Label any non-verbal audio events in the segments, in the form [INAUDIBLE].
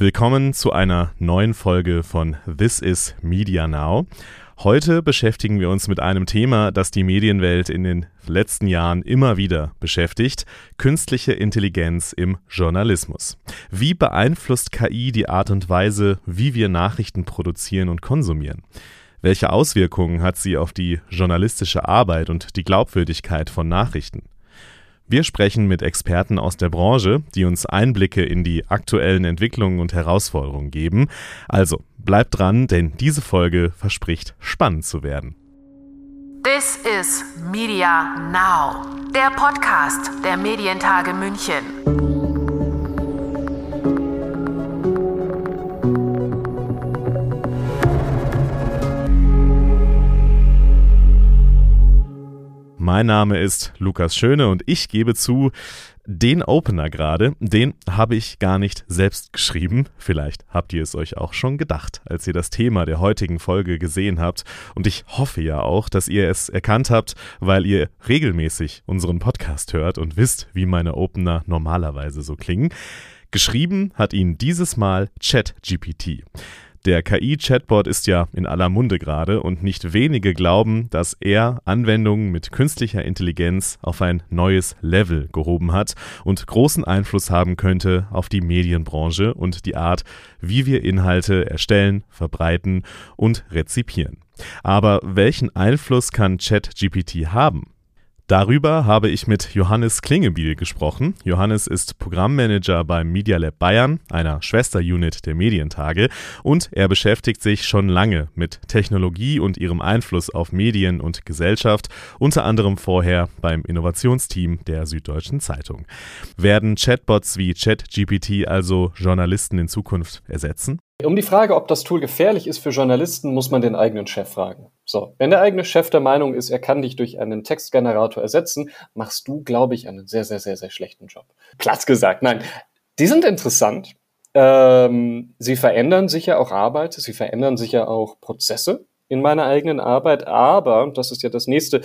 Willkommen zu einer neuen Folge von This is Media Now. Heute beschäftigen wir uns mit einem Thema, das die Medienwelt in den letzten Jahren immer wieder beschäftigt, künstliche Intelligenz im Journalismus. Wie beeinflusst KI die Art und Weise, wie wir Nachrichten produzieren und konsumieren? Welche Auswirkungen hat sie auf die journalistische Arbeit und die Glaubwürdigkeit von Nachrichten? Wir sprechen mit Experten aus der Branche, die uns Einblicke in die aktuellen Entwicklungen und Herausforderungen geben. Also bleibt dran, denn diese Folge verspricht spannend zu werden. This is Media Now, der Podcast der Medientage München. Mein Name ist Lukas Schöne und ich gebe zu, den Opener gerade, den habe ich gar nicht selbst geschrieben. Vielleicht habt ihr es euch auch schon gedacht, als ihr das Thema der heutigen Folge gesehen habt. Und ich hoffe ja auch, dass ihr es erkannt habt, weil ihr regelmäßig unseren Podcast hört und wisst, wie meine Opener normalerweise so klingen. Geschrieben hat ihn dieses Mal ChatGPT. Der KI-Chatbot ist ja in aller Munde gerade und nicht wenige glauben, dass er Anwendungen mit künstlicher Intelligenz auf ein neues Level gehoben hat und großen Einfluss haben könnte auf die Medienbranche und die Art, wie wir Inhalte erstellen, verbreiten und rezipieren. Aber welchen Einfluss kann ChatGPT haben? Darüber habe ich mit Johannes Klingebiel gesprochen. Johannes ist Programmmanager beim Media Lab Bayern, einer Schwesterunit der Medientage, und er beschäftigt sich schon lange mit Technologie und ihrem Einfluss auf Medien und Gesellschaft, unter anderem vorher beim Innovationsteam der Süddeutschen Zeitung. Werden Chatbots wie ChatGPT also Journalisten in Zukunft ersetzen? Um die Frage, ob das Tool gefährlich ist für Journalisten, muss man den eigenen Chef fragen. So, wenn der eigene Chef der Meinung ist, er kann dich durch einen Textgenerator ersetzen, machst du, glaube ich, einen sehr, sehr, sehr, sehr schlechten Job. Platz gesagt, nein. Die sind interessant. Ähm, sie verändern sicher auch Arbeit, sie verändern sicher auch Prozesse in meiner eigenen Arbeit, aber, das ist ja das nächste,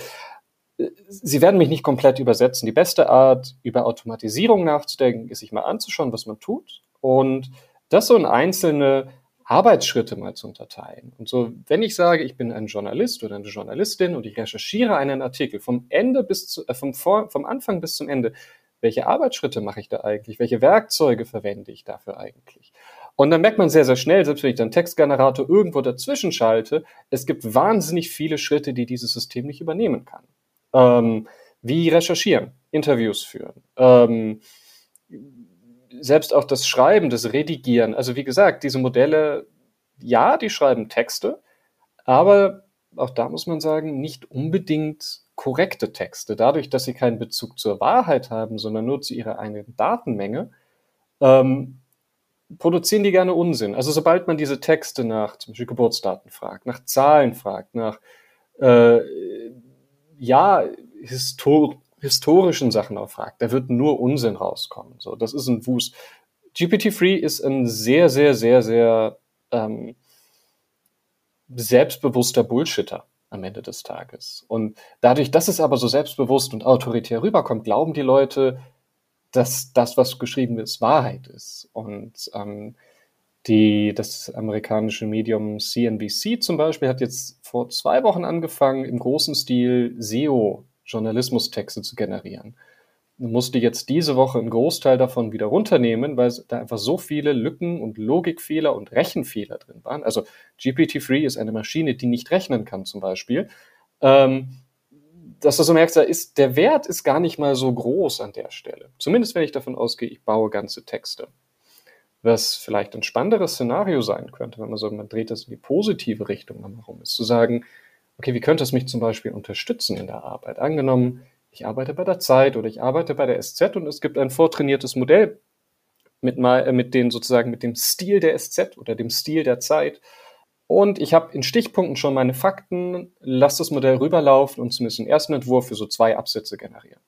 äh, sie werden mich nicht komplett übersetzen. Die beste Art, über Automatisierung nachzudenken, ist sich mal anzuschauen, was man tut und das so in einzelne Arbeitsschritte mal zu unterteilen. Und so, wenn ich sage, ich bin ein Journalist oder eine Journalistin und ich recherchiere einen Artikel vom Ende bis zu, äh, vom, Vor, vom Anfang bis zum Ende, welche Arbeitsschritte mache ich da eigentlich? Welche Werkzeuge verwende ich dafür eigentlich? Und dann merkt man sehr, sehr schnell, selbst wenn ich dann Textgenerator irgendwo dazwischen schalte, es gibt wahnsinnig viele Schritte, die dieses System nicht übernehmen kann. Ähm, wie recherchieren, Interviews führen, ähm, selbst auch das Schreiben, das Redigieren, also wie gesagt, diese Modelle, ja, die schreiben Texte, aber auch da muss man sagen, nicht unbedingt korrekte Texte. Dadurch, dass sie keinen Bezug zur Wahrheit haben, sondern nur zu ihrer eigenen Datenmenge, ähm, produzieren die gerne Unsinn. Also sobald man diese Texte nach zum Beispiel Geburtsdaten fragt, nach Zahlen fragt, nach äh, ja, Histor historischen Sachen auch fragt, da wird nur Unsinn rauskommen. So, das ist ein Wust. GPT-3 ist ein sehr, sehr, sehr, sehr ähm, selbstbewusster Bullshitter am Ende des Tages. Und dadurch, dass es aber so selbstbewusst und autoritär rüberkommt, glauben die Leute, dass das, was geschrieben ist, Wahrheit ist. Und ähm, die, das amerikanische Medium CNBC zum Beispiel hat jetzt vor zwei Wochen angefangen, im großen Stil SEO Journalismustexte zu generieren. Du musste jetzt diese Woche einen Großteil davon wieder runternehmen, weil da einfach so viele Lücken und Logikfehler und Rechenfehler drin waren. Also GPT-3 ist eine Maschine, die nicht rechnen kann zum Beispiel. Ähm, dass du so merkst, da ist, der Wert ist gar nicht mal so groß an der Stelle. Zumindest wenn ich davon ausgehe, ich baue ganze Texte. Was vielleicht ein spannenderes Szenario sein könnte, wenn man so, man dreht das in die positive Richtung nochmal rum, ist zu sagen, okay, wie könnte es mich zum Beispiel unterstützen in der Arbeit? Angenommen, ich arbeite bei der Zeit oder ich arbeite bei der SZ und es gibt ein vortrainiertes Modell mit, äh, mit den sozusagen mit dem Stil der SZ oder dem Stil der Zeit. Und ich habe in Stichpunkten schon meine Fakten, lasse das Modell rüberlaufen und zumindest einen ersten Entwurf für so zwei Absätze generieren.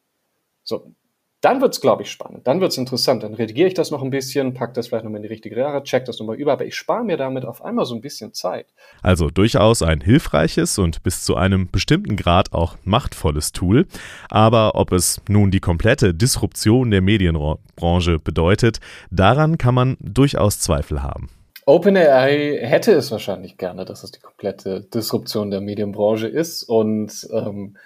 So, dann wird's, glaube ich, spannend. Dann wird's interessant. Dann redigiere ich das noch ein bisschen, pack das vielleicht nochmal in die richtige Jahre, check das nochmal über, aber ich spare mir damit auf einmal so ein bisschen Zeit. Also durchaus ein hilfreiches und bis zu einem bestimmten Grad auch machtvolles Tool. Aber ob es nun die komplette Disruption der Medienbranche bedeutet, daran kann man durchaus Zweifel haben. OpenAI hätte es wahrscheinlich gerne, dass es die komplette Disruption der Medienbranche ist und ähm,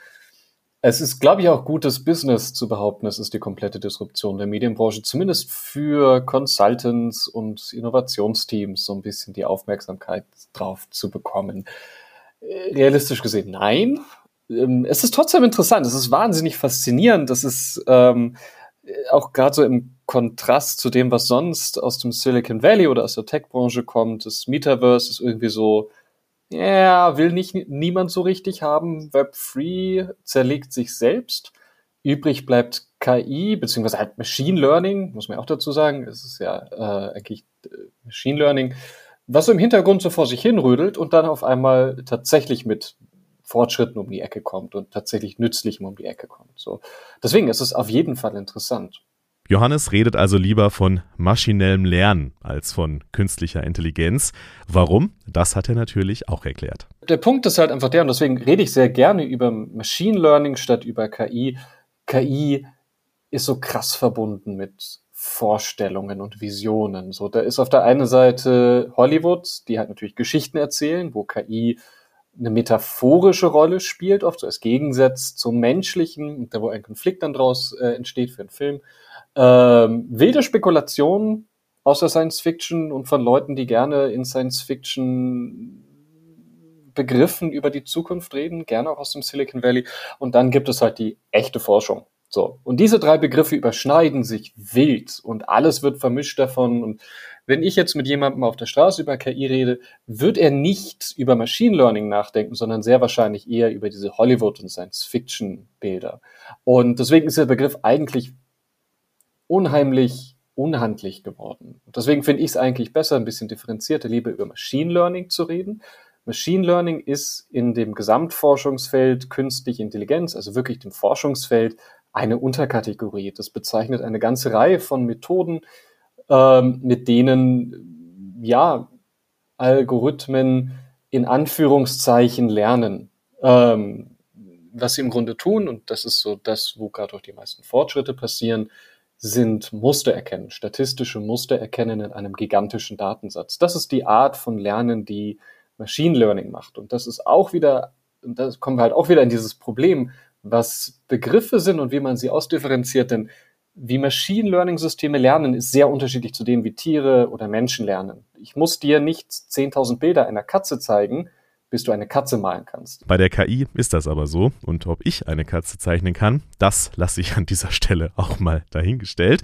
es ist, glaube ich, auch gutes Business zu behaupten, es ist die komplette Disruption der Medienbranche, zumindest für Consultants und Innovationsteams so ein bisschen die Aufmerksamkeit drauf zu bekommen. Äh, realistisch gesehen, nein. Ähm, es ist trotzdem interessant, es ist wahnsinnig faszinierend, das ist ähm, auch gerade so im Kontrast zu dem, was sonst aus dem Silicon Valley oder aus der Tech-Branche kommt. Das Metaverse ist irgendwie so ja, will nicht niemand so richtig haben. Web3 zerlegt sich selbst. Übrig bleibt KI, beziehungsweise halt Machine Learning, muss man auch dazu sagen. Es ist ja äh, eigentlich äh, Machine Learning, was so im Hintergrund so vor sich hinrödelt und dann auf einmal tatsächlich mit Fortschritten um die Ecke kommt und tatsächlich nützlichem um die Ecke kommt. So. Deswegen ist es auf jeden Fall interessant. Johannes redet also lieber von maschinellem Lernen als von künstlicher Intelligenz. Warum? Das hat er natürlich auch erklärt. Der Punkt ist halt einfach der, und deswegen rede ich sehr gerne über Machine Learning statt über KI. KI ist so krass verbunden mit Vorstellungen und Visionen. So, da ist auf der einen Seite Hollywood, die halt natürlich Geschichten erzählen, wo KI eine metaphorische Rolle spielt, oft so als Gegensatz zum menschlichen, da wo ein Konflikt dann draus äh, entsteht für einen Film. Ähm, wilde Spekulationen aus der Science Fiction und von Leuten, die gerne in Science Fiction Begriffen über die Zukunft reden, gerne auch aus dem Silicon Valley. Und dann gibt es halt die echte Forschung. So. Und diese drei Begriffe überschneiden sich wild und alles wird vermischt davon. Und wenn ich jetzt mit jemandem auf der Straße über KI rede, wird er nicht über Machine Learning nachdenken, sondern sehr wahrscheinlich eher über diese Hollywood- und Science-Fiction-Bilder. Und deswegen ist der Begriff eigentlich unheimlich unhandlich geworden. Und deswegen finde ich es eigentlich besser, ein bisschen differenzierter lieber über Machine Learning zu reden. Machine Learning ist in dem Gesamtforschungsfeld künstliche Intelligenz, also wirklich dem Forschungsfeld, eine Unterkategorie. Das bezeichnet eine ganze Reihe von Methoden, ähm, mit denen ja Algorithmen in Anführungszeichen lernen. Ähm, was sie im Grunde tun, und das ist so das, wo gerade auch die meisten Fortschritte passieren, sind Muster erkennen, statistische Muster erkennen in einem gigantischen Datensatz. Das ist die Art von Lernen, die Machine Learning macht. Und das ist auch wieder, da kommen wir halt auch wieder in dieses Problem, was Begriffe sind und wie man sie ausdifferenziert, denn wie Machine Learning Systeme lernen, ist sehr unterschiedlich zu dem, wie Tiere oder Menschen lernen. Ich muss dir nicht 10.000 Bilder einer Katze zeigen, bis du eine Katze malen kannst. Bei der KI ist das aber so. Und ob ich eine Katze zeichnen kann, das lasse ich an dieser Stelle auch mal dahingestellt.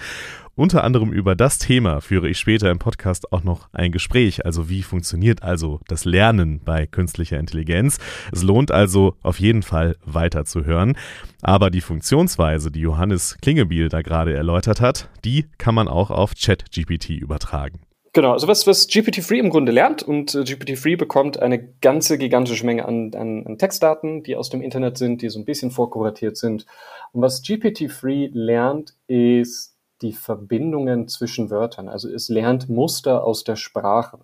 Unter anderem über das Thema führe ich später im Podcast auch noch ein Gespräch. Also wie funktioniert also das Lernen bei künstlicher Intelligenz? Es lohnt also auf jeden Fall weiter zu hören. Aber die Funktionsweise, die Johannes Klingebiel da gerade erläutert hat, die kann man auch auf ChatGPT übertragen. Genau, also was, was GPT-3 im Grunde lernt und äh, GPT-3 bekommt eine ganze gigantische Menge an, an, an Textdaten, die aus dem Internet sind, die so ein bisschen vorkuratiert sind. Und was GPT-3 lernt, ist die Verbindungen zwischen Wörtern. Also es lernt Muster aus der Sprache.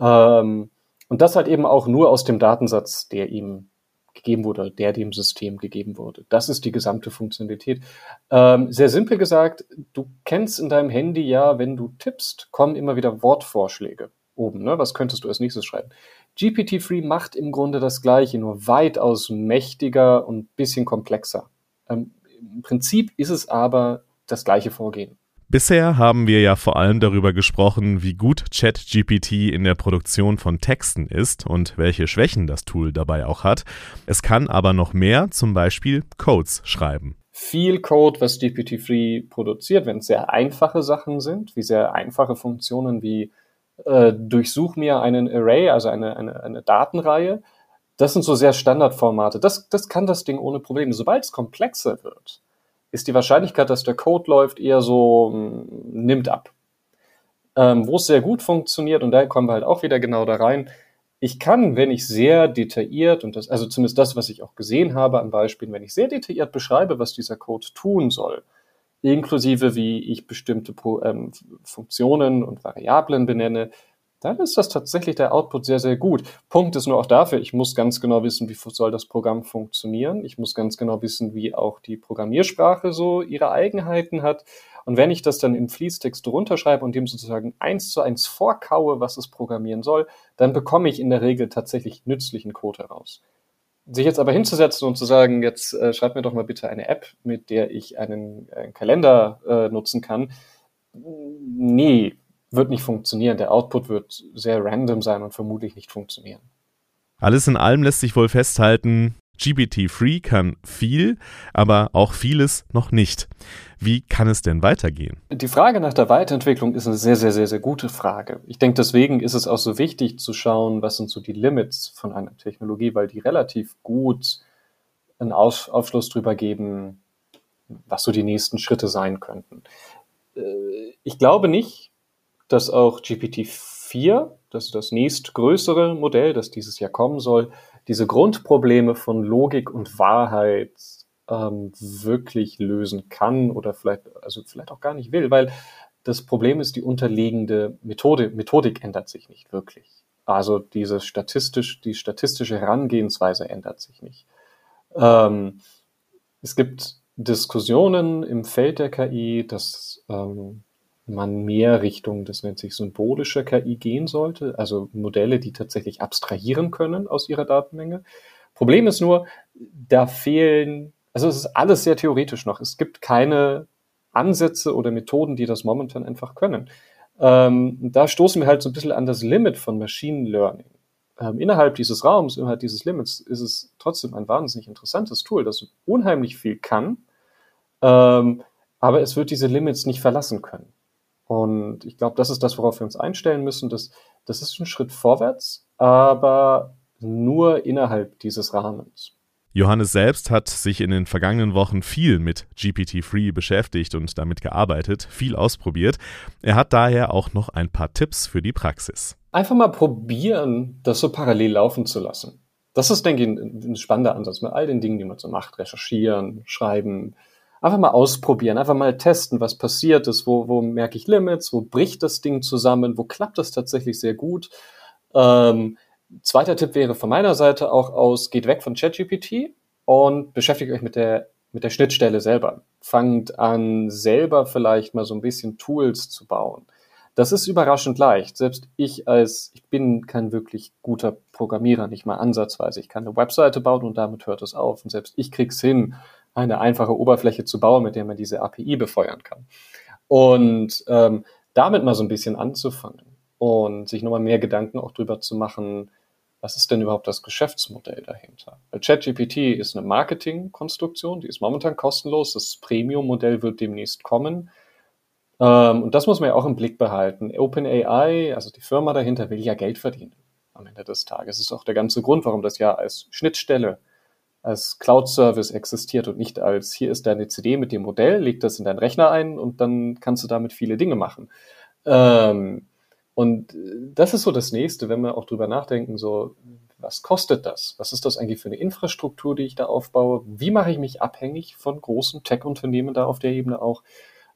Ähm, und das halt eben auch nur aus dem Datensatz, der ihm gegeben wurde, der dem System gegeben wurde. Das ist die gesamte Funktionalität. Ähm, sehr simpel gesagt, du kennst in deinem Handy ja, wenn du tippst, kommen immer wieder Wortvorschläge oben. Ne? Was könntest du als nächstes schreiben? GPT-3 macht im Grunde das Gleiche, nur weitaus mächtiger und bisschen komplexer. Ähm, Im Prinzip ist es aber das gleiche Vorgehen. Bisher haben wir ja vor allem darüber gesprochen, wie gut ChatGPT in der Produktion von Texten ist und welche Schwächen das Tool dabei auch hat. Es kann aber noch mehr, zum Beispiel Codes schreiben. Viel Code, was GPT-3 produziert, wenn es sehr einfache Sachen sind, wie sehr einfache Funktionen wie äh, durchsuch mir einen Array, also eine, eine, eine Datenreihe, das sind so sehr Standardformate. Das, das kann das Ding ohne Probleme. Sobald es komplexer wird, ist die Wahrscheinlichkeit, dass der Code läuft, eher so hm, nimmt ab. Ähm, Wo es sehr gut funktioniert, und da kommen wir halt auch wieder genau da rein, ich kann, wenn ich sehr detailliert, und das, also zumindest das, was ich auch gesehen habe an Beispielen, wenn ich sehr detailliert beschreibe, was dieser Code tun soll, inklusive wie ich bestimmte ähm, Funktionen und Variablen benenne, dann ist das tatsächlich der Output sehr, sehr gut. Punkt ist nur auch dafür, ich muss ganz genau wissen, wie soll das Programm funktionieren. Ich muss ganz genau wissen, wie auch die Programmiersprache so ihre Eigenheiten hat. Und wenn ich das dann im Fließtext runterschreibe und dem sozusagen eins zu eins vorkaue, was es programmieren soll, dann bekomme ich in der Regel tatsächlich nützlichen Code heraus. Sich jetzt aber hinzusetzen und zu sagen, jetzt äh, schreib mir doch mal bitte eine App, mit der ich einen, einen Kalender äh, nutzen kann, nee, wird nicht funktionieren. Der Output wird sehr random sein und vermutlich nicht funktionieren. Alles in allem lässt sich wohl festhalten, GPT-3 kann viel, aber auch vieles noch nicht. Wie kann es denn weitergehen? Die Frage nach der Weiterentwicklung ist eine sehr, sehr, sehr, sehr gute Frage. Ich denke, deswegen ist es auch so wichtig zu schauen, was sind so die Limits von einer Technologie, weil die relativ gut einen Aufschluss darüber geben, was so die nächsten Schritte sein könnten. Äh, ich glaube nicht, dass auch GPT-4, das ist das nächstgrößere Modell, das dieses Jahr kommen soll, diese Grundprobleme von Logik und Wahrheit ähm, wirklich lösen kann oder vielleicht, also vielleicht auch gar nicht will, weil das Problem ist, die unterliegende Methode, Methodik ändert sich nicht wirklich. Also diese statistisch, die statistische Herangehensweise ändert sich nicht. Ähm, es gibt Diskussionen im Feld der KI, dass ähm, man mehr Richtung, das nennt sich symbolische KI gehen sollte, also Modelle, die tatsächlich abstrahieren können aus ihrer Datenmenge. Problem ist nur, da fehlen, also es ist alles sehr theoretisch noch. Es gibt keine Ansätze oder Methoden, die das momentan einfach können. Ähm, da stoßen wir halt so ein bisschen an das Limit von Machine Learning. Ähm, innerhalb dieses Raums, innerhalb dieses Limits ist es trotzdem ein wahnsinnig interessantes Tool, das unheimlich viel kann, ähm, aber es wird diese Limits nicht verlassen können. Und ich glaube, das ist das, worauf wir uns einstellen müssen. Das, das ist ein Schritt vorwärts, aber nur innerhalb dieses Rahmens. Johannes selbst hat sich in den vergangenen Wochen viel mit GPT-3 beschäftigt und damit gearbeitet, viel ausprobiert. Er hat daher auch noch ein paar Tipps für die Praxis. Einfach mal probieren, das so parallel laufen zu lassen. Das ist, denke ich, ein, ein spannender Ansatz mit all den Dingen, die man so macht. Recherchieren, schreiben, einfach mal ausprobieren, einfach mal testen, was passiert ist, wo, wo merke ich Limits, wo bricht das Ding zusammen, wo klappt das tatsächlich sehr gut. Ähm, zweiter Tipp wäre von meiner Seite auch aus, geht weg von ChatGPT und beschäftigt euch mit der, mit der Schnittstelle selber. Fangt an, selber vielleicht mal so ein bisschen Tools zu bauen. Das ist überraschend leicht. Selbst ich als, ich bin kein wirklich guter Programmierer, nicht mal ansatzweise. Ich kann eine Webseite bauen und damit hört es auf. Und selbst ich krieg's hin, eine einfache Oberfläche zu bauen, mit der man diese API befeuern kann. Und ähm, damit mal so ein bisschen anzufangen und sich nochmal mehr Gedanken auch drüber zu machen, was ist denn überhaupt das Geschäftsmodell dahinter? ChatGPT ist eine Marketingkonstruktion, die ist momentan kostenlos, das Premium-Modell wird demnächst kommen. Ähm, und das muss man ja auch im Blick behalten. OpenAI, also die Firma dahinter, will ja Geld verdienen am Ende des Tages. Das ist auch der ganze Grund, warum das ja als Schnittstelle als Cloud-Service existiert und nicht als hier ist deine CD mit dem Modell, leg das in deinen Rechner ein und dann kannst du damit viele Dinge machen. Ähm, und das ist so das nächste, wenn wir auch drüber nachdenken, so, was kostet das? Was ist das eigentlich für eine Infrastruktur, die ich da aufbaue? Wie mache ich mich abhängig von großen Tech-Unternehmen da auf der Ebene auch?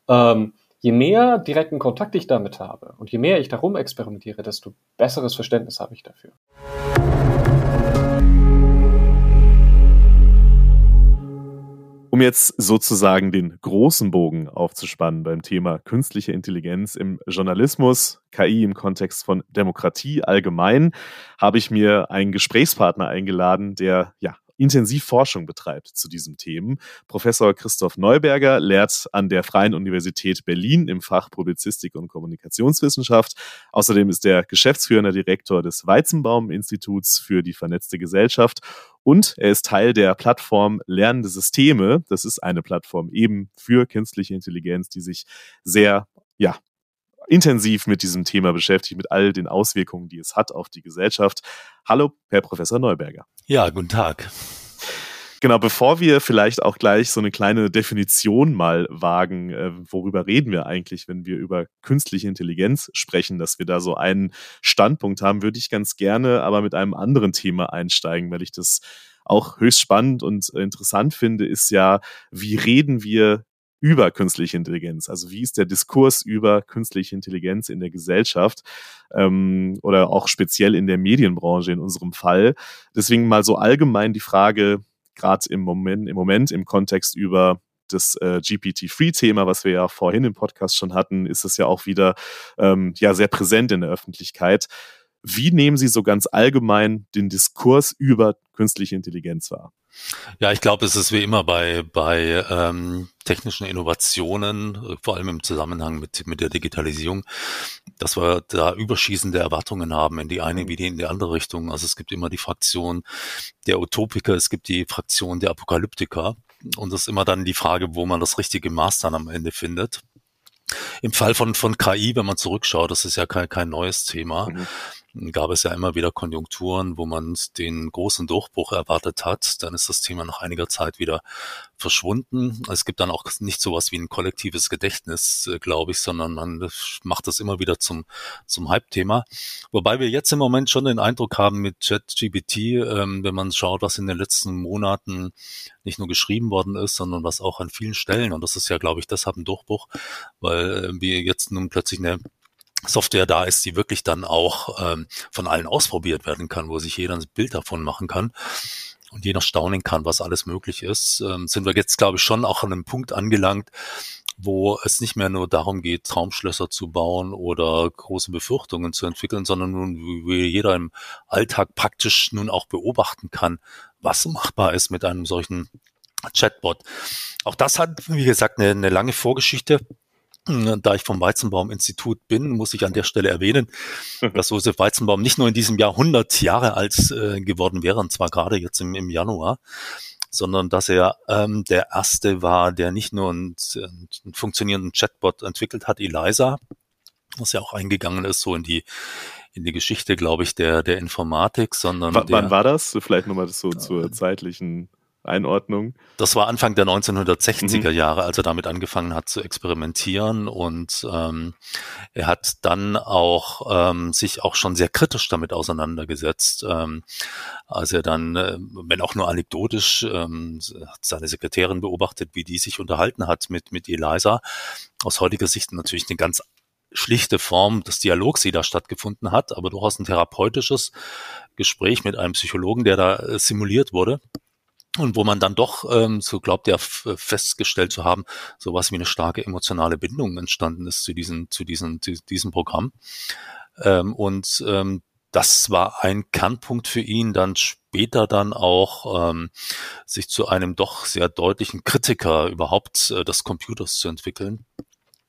Ähm, je mehr direkten Kontakt ich damit habe und je mehr ich darum experimentiere, desto besseres Verständnis habe ich dafür. Jetzt sozusagen den großen Bogen aufzuspannen beim Thema künstliche Intelligenz im Journalismus, KI im Kontext von Demokratie allgemein, habe ich mir einen Gesprächspartner eingeladen, der ja intensiv Forschung betreibt zu diesen Themen. Professor Christoph Neuberger lehrt an der Freien Universität Berlin im Fach Publizistik und Kommunikationswissenschaft. Außerdem ist er geschäftsführender Direktor des Weizenbaum-Instituts für die vernetzte Gesellschaft und er ist Teil der Plattform Lernende Systeme. Das ist eine Plattform eben für künstliche Intelligenz, die sich sehr ja, intensiv mit diesem Thema beschäftigt, mit all den Auswirkungen, die es hat auf die Gesellschaft. Hallo, Herr Professor Neuberger. Ja, guten Tag. Genau, bevor wir vielleicht auch gleich so eine kleine Definition mal wagen, äh, worüber reden wir eigentlich, wenn wir über künstliche Intelligenz sprechen, dass wir da so einen Standpunkt haben, würde ich ganz gerne aber mit einem anderen Thema einsteigen, weil ich das auch höchst spannend und interessant finde, ist ja, wie reden wir über künstliche Intelligenz. Also wie ist der Diskurs über künstliche Intelligenz in der Gesellschaft ähm, oder auch speziell in der Medienbranche in unserem Fall. Deswegen mal so allgemein die Frage, gerade im Moment, im Moment im Kontext über das äh, GPT-Free-Thema, was wir ja vorhin im Podcast schon hatten, ist es ja auch wieder ähm, ja sehr präsent in der Öffentlichkeit. Wie nehmen Sie so ganz allgemein den Diskurs über künstliche Intelligenz wahr? Ja, ich glaube, es ist wie immer bei, bei ähm, technischen Innovationen, vor allem im Zusammenhang mit, mit der Digitalisierung, dass wir da überschießende Erwartungen haben in die eine wie in die andere Richtung. Also es gibt immer die Fraktion der Utopiker, es gibt die Fraktion der Apokalyptiker. Und das ist immer dann die Frage, wo man das richtige Maß dann am Ende findet. Im Fall von, von KI, wenn man zurückschaut, das ist ja kein, kein neues Thema. Mhm gab es ja immer wieder Konjunkturen, wo man den großen Durchbruch erwartet hat. Dann ist das Thema nach einiger Zeit wieder verschwunden. Es gibt dann auch nicht sowas wie ein kollektives Gedächtnis, äh, glaube ich, sondern man macht das immer wieder zum, zum Hype-Thema. Wobei wir jetzt im Moment schon den Eindruck haben mit ChatGPT, ähm, wenn man schaut, was in den letzten Monaten nicht nur geschrieben worden ist, sondern was auch an vielen Stellen, und das ist ja, glaube ich, deshalb ein Durchbruch, weil äh, wir jetzt nun plötzlich eine Software da ist, die wirklich dann auch ähm, von allen ausprobiert werden kann, wo sich jeder ein Bild davon machen kann und jeder staunen kann, was alles möglich ist, ähm, sind wir jetzt, glaube ich, schon auch an einem Punkt angelangt, wo es nicht mehr nur darum geht, Traumschlösser zu bauen oder große Befürchtungen zu entwickeln, sondern nun, wie jeder im Alltag praktisch nun auch beobachten kann, was machbar ist mit einem solchen Chatbot. Auch das hat, wie gesagt, eine, eine lange Vorgeschichte. Da ich vom Weizenbaum-Institut bin, muss ich an der Stelle erwähnen, dass Josef Weizenbaum nicht nur in diesem Jahr 100 Jahre alt äh, geworden wäre, und zwar gerade jetzt im, im Januar, sondern dass er ähm, der erste war, der nicht nur einen, einen funktionierenden Chatbot entwickelt hat, Eliza, was ja auch eingegangen ist, so in die in die Geschichte, glaube ich, der der Informatik, sondern w wann der, war das? Vielleicht nochmal so zur zeitlichen Einordnung? Das war Anfang der 1960er mhm. Jahre, als er damit angefangen hat zu experimentieren und ähm, er hat dann auch ähm, sich auch schon sehr kritisch damit auseinandergesetzt, ähm, als er dann, äh, wenn auch nur anekdotisch, ähm, seine Sekretärin beobachtet, wie die sich unterhalten hat mit mit Eliza. Aus heutiger Sicht natürlich eine ganz schlichte Form des Dialogs, die da stattgefunden hat, aber durchaus ein therapeutisches Gespräch mit einem Psychologen, der da äh, simuliert wurde und wo man dann doch, ähm, so glaubt er, festgestellt zu haben, sowas wie eine starke emotionale Bindung entstanden ist zu diesem, zu diesem, zu diesem Programm. Ähm, und ähm, das war ein Kernpunkt für ihn, dann später dann auch ähm, sich zu einem doch sehr deutlichen Kritiker überhaupt äh, des Computers zu entwickeln.